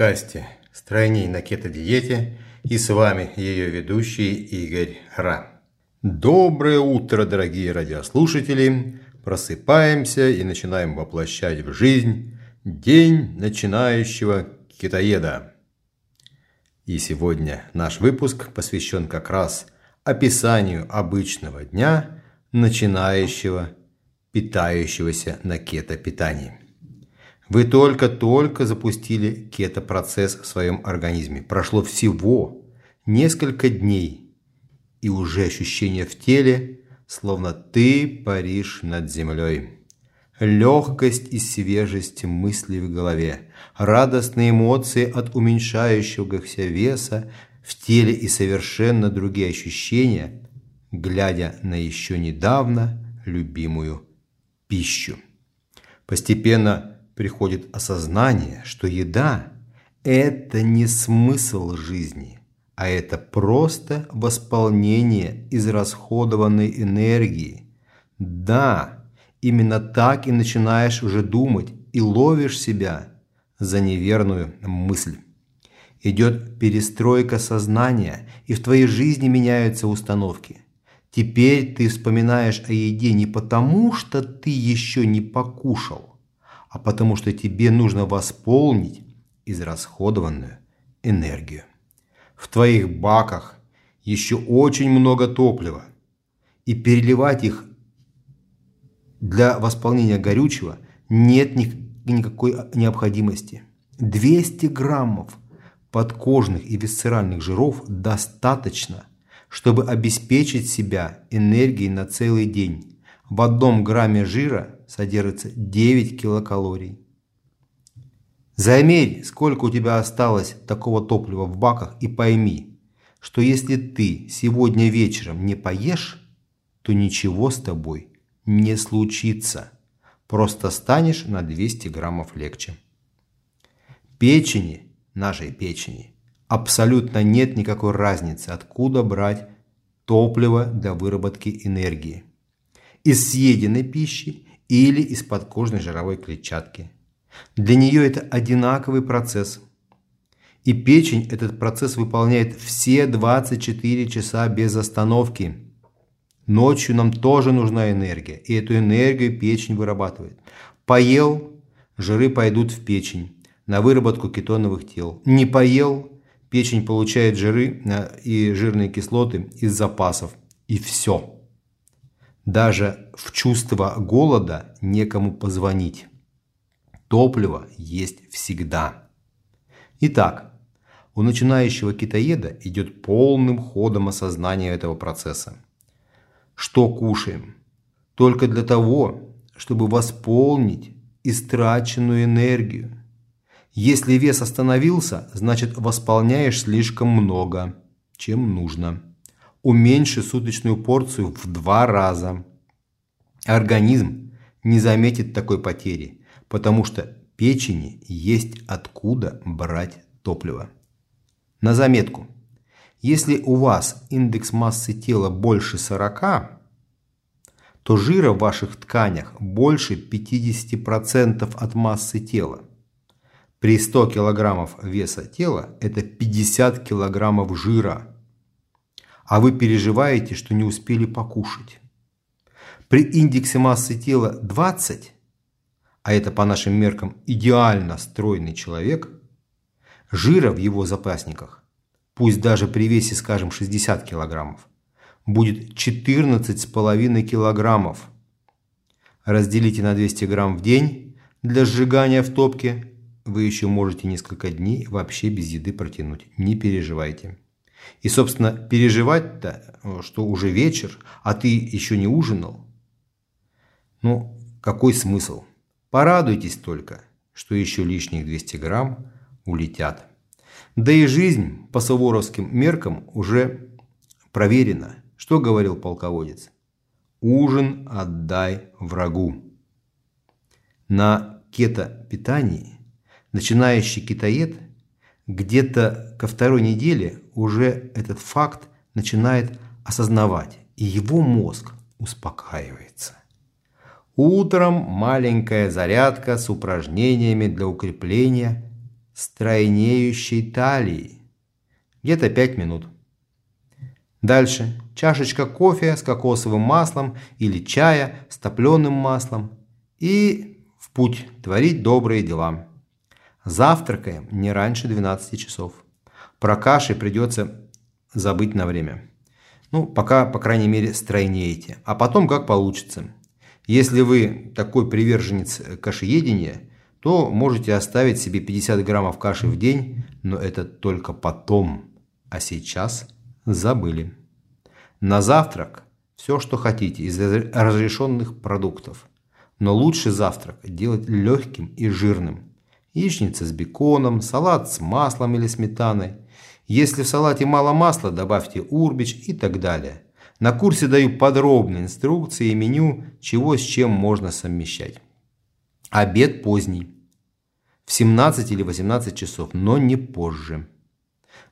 подкасте «Стройней на кето-диете» и с вами ее ведущий Игорь Ра. Доброе утро, дорогие радиослушатели! Просыпаемся и начинаем воплощать в жизнь день начинающего китоеда. И сегодня наш выпуск посвящен как раз описанию обычного дня начинающего питающегося на кето-питании. Вы только-только запустили кето-процесс в своем организме. Прошло всего несколько дней, и уже ощущение в теле, словно ты паришь над землей. Легкость и свежесть мыслей в голове, радостные эмоции от уменьшающегося веса в теле и совершенно другие ощущения, глядя на еще недавно любимую пищу. Постепенно приходит осознание, что еда – это не смысл жизни, а это просто восполнение израсходованной энергии. Да, именно так и начинаешь уже думать и ловишь себя за неверную мысль. Идет перестройка сознания, и в твоей жизни меняются установки. Теперь ты вспоминаешь о еде не потому, что ты еще не покушал, а потому что тебе нужно восполнить израсходованную энергию. В твоих баках еще очень много топлива, и переливать их для восполнения горючего нет никакой необходимости. 200 граммов подкожных и висцеральных жиров достаточно, чтобы обеспечить себя энергией на целый день. В одном грамме жира содержится 9 килокалорий. Замерь, сколько у тебя осталось такого топлива в баках и пойми, что если ты сегодня вечером не поешь, то ничего с тобой не случится. Просто станешь на 200 граммов легче. Печени, нашей печени, абсолютно нет никакой разницы, откуда брать топливо для выработки энергии. Из съеденной пищи или из подкожной жировой клетчатки. Для нее это одинаковый процесс. И печень этот процесс выполняет все 24 часа без остановки. Ночью нам тоже нужна энергия, и эту энергию печень вырабатывает. Поел, жиры пойдут в печень на выработку кетоновых тел. Не поел, печень получает жиры э, и жирные кислоты из запасов. И все. Даже в чувство голода некому позвонить. Топливо есть всегда. Итак, у начинающего китоеда идет полным ходом осознание этого процесса. Что кушаем? Только для того, чтобы восполнить истраченную энергию. Если вес остановился, значит восполняешь слишком много, чем нужно уменьши суточную порцию в два раза. Организм не заметит такой потери, потому что печени есть откуда брать топливо. На заметку. Если у вас индекс массы тела больше 40, то жира в ваших тканях больше 50% от массы тела. При 100 кг веса тела это 50 кг жира – а вы переживаете, что не успели покушать. При индексе массы тела 20, а это по нашим меркам идеально стройный человек, жира в его запасниках, пусть даже при весе, скажем, 60 килограммов, будет 14,5 килограммов. Разделите на 200 грамм в день для сжигания в топке, вы еще можете несколько дней вообще без еды протянуть. Не переживайте. И, собственно, переживать-то, э, что уже вечер, а ты еще не ужинал, ну, какой смысл? Порадуйтесь только, что еще лишних 200 грамм улетят. Да и жизнь по суворовским меркам уже проверена. Что говорил полководец? Ужин отдай врагу. На кето-питании начинающий китоед – где-то ко второй неделе уже этот факт начинает осознавать, и его мозг успокаивается. Утром маленькая зарядка с упражнениями для укрепления стройнеющей талии. Где-то 5 минут. Дальше чашечка кофе с кокосовым маслом или чая с топленым маслом и в путь творить добрые дела. Завтракаем не раньше 12 часов. Про каши придется забыть на время. Ну, пока, по крайней мере, стройнеете. А потом как получится. Если вы такой приверженец кашеедения, то можете оставить себе 50 граммов каши в день, но это только потом. А сейчас забыли. На завтрак все, что хотите из разрешенных продуктов. Но лучше завтрак делать легким и жирным. Яичница с беконом, салат с маслом или сметаной. Если в салате мало масла, добавьте урбич и так далее. На курсе даю подробные инструкции и меню, чего с чем можно совмещать. Обед поздний. В 17 или 18 часов, но не позже.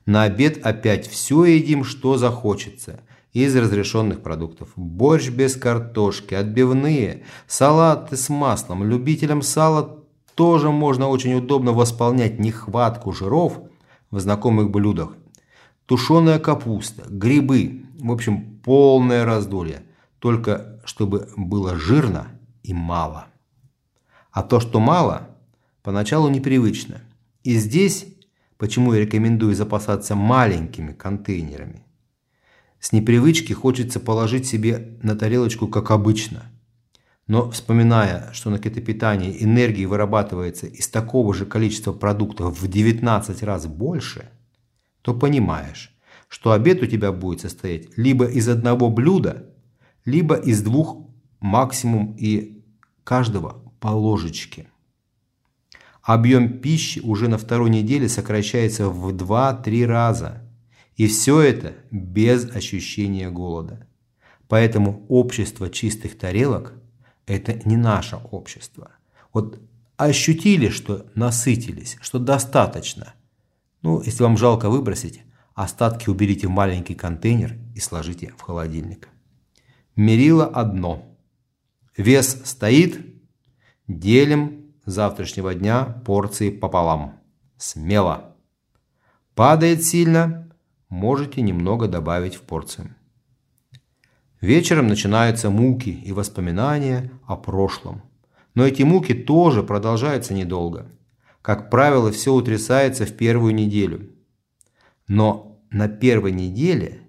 На обед опять все едим, что захочется. Из разрешенных продуктов. Борщ без картошки, отбивные, салаты с маслом. Любителям сала тоже можно очень удобно восполнять нехватку жиров в знакомых блюдах. Тушеная капуста, грибы, в общем, полное раздолье. Только чтобы было жирно и мало. А то, что мало, поначалу непривычно. И здесь, почему я рекомендую запасаться маленькими контейнерами. С непривычки хочется положить себе на тарелочку, как обычно. Но вспоминая, что на кетопитании энергии вырабатывается из такого же количества продуктов в 19 раз больше, то понимаешь, что обед у тебя будет состоять либо из одного блюда, либо из двух максимум и каждого по ложечке. Объем пищи уже на второй неделе сокращается в 2-3 раза. И все это без ощущения голода. Поэтому общество чистых тарелок – это не наше общество. Вот ощутили, что насытились, что достаточно. Ну, если вам жалко выбросить, Остатки уберите в маленький контейнер и сложите в холодильник. Мерило одно. Вес стоит. Делим завтрашнего дня порции пополам. Смело. Падает сильно. Можете немного добавить в порцию. Вечером начинаются муки и воспоминания о прошлом. Но эти муки тоже продолжаются недолго. Как правило, все утрясается в первую неделю. Но на первой неделе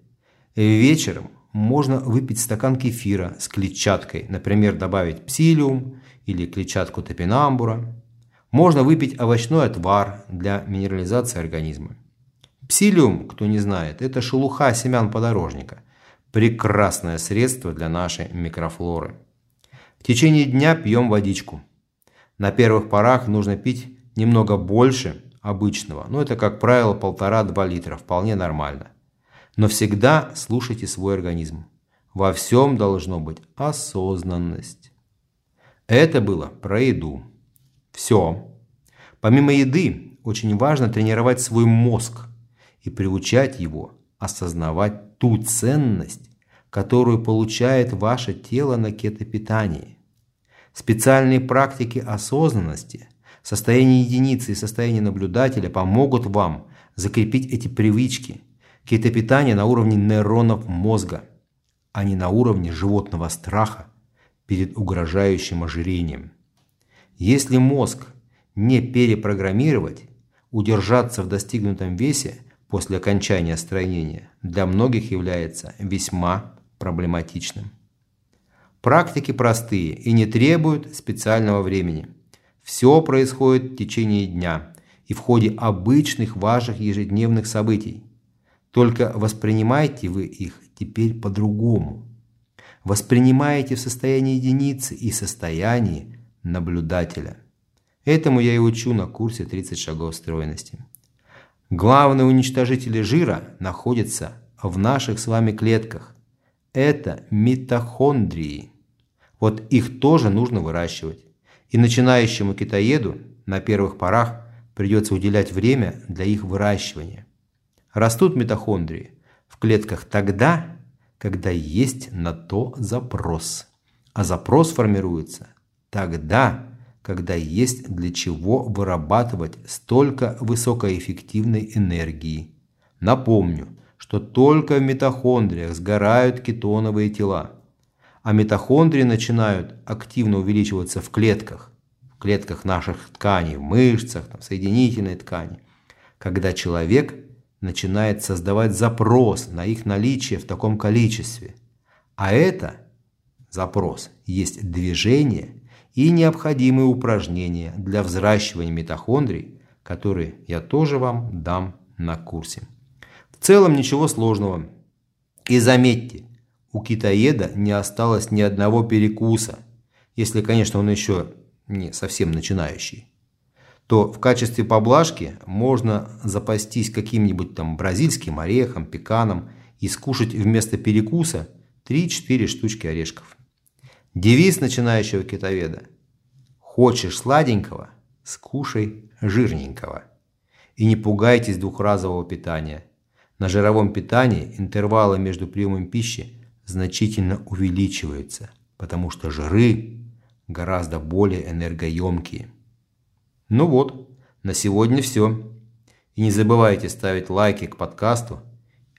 вечером можно выпить стакан кефира с клетчаткой, например, добавить псилиум или клетчатку топинамбура. Можно выпить овощной отвар для минерализации организма. Псилиум, кто не знает, это шелуха семян подорожника. Прекрасное средство для нашей микрофлоры. В течение дня пьем водичку. На первых порах нужно пить немного больше, обычного, но это, как правило, полтора-два литра, вполне нормально. Но всегда слушайте свой организм. Во всем должно быть осознанность. Это было про еду. Все. Помимо еды, очень важно тренировать свой мозг и приучать его осознавать ту ценность, которую получает ваше тело на кетопитании. Специальные практики осознанности Состояние единицы и состояние наблюдателя помогут вам закрепить эти привычки, кетопитание на уровне нейронов мозга, а не на уровне животного страха перед угрожающим ожирением. Если мозг не перепрограммировать, удержаться в достигнутом весе после окончания стройнения для многих является весьма проблематичным. Практики простые и не требуют специального времени – все происходит в течение дня и в ходе обычных ваших ежедневных событий. Только воспринимаете вы их теперь по-другому. Воспринимаете в состоянии единицы и состоянии наблюдателя. Этому я и учу на курсе 30 шагов стройности. Главные уничтожители жира находятся в наших с вами клетках. Это митохондрии. Вот их тоже нужно выращивать. И начинающему китаеду на первых порах придется уделять время для их выращивания. Растут митохондрии в клетках тогда, когда есть на то запрос. А запрос формируется тогда, когда есть для чего вырабатывать столько высокоэффективной энергии. Напомню, что только в митохондриях сгорают кетоновые тела, а митохондрии начинают активно увеличиваться в клетках, в клетках наших тканей, в мышцах, там, соединительной ткани, когда человек начинает создавать запрос на их наличие в таком количестве. А это запрос есть движение и необходимые упражнения для взращивания митохондрий, которые я тоже вам дам на курсе. В целом ничего сложного. И заметьте, у китаеда не осталось ни одного перекуса, если, конечно, он еще не совсем начинающий то в качестве поблажки можно запастись каким-нибудь там бразильским орехом, пеканом и скушать вместо перекуса 3-4 штучки орешков. Девиз начинающего китоведа «Хочешь сладенького? Скушай жирненького». И не пугайтесь двухразового питания. На жировом питании интервалы между приемом пищи значительно увеличиваются, потому что жиры гораздо более энергоемкие. Ну вот, на сегодня все. И не забывайте ставить лайки к подкасту.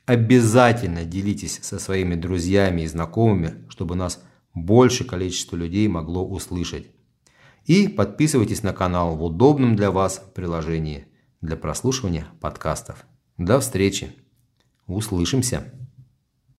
Обязательно делитесь со своими друзьями и знакомыми, чтобы нас больше количество людей могло услышать. И подписывайтесь на канал в удобном для вас приложении для прослушивания подкастов. До встречи. Услышимся.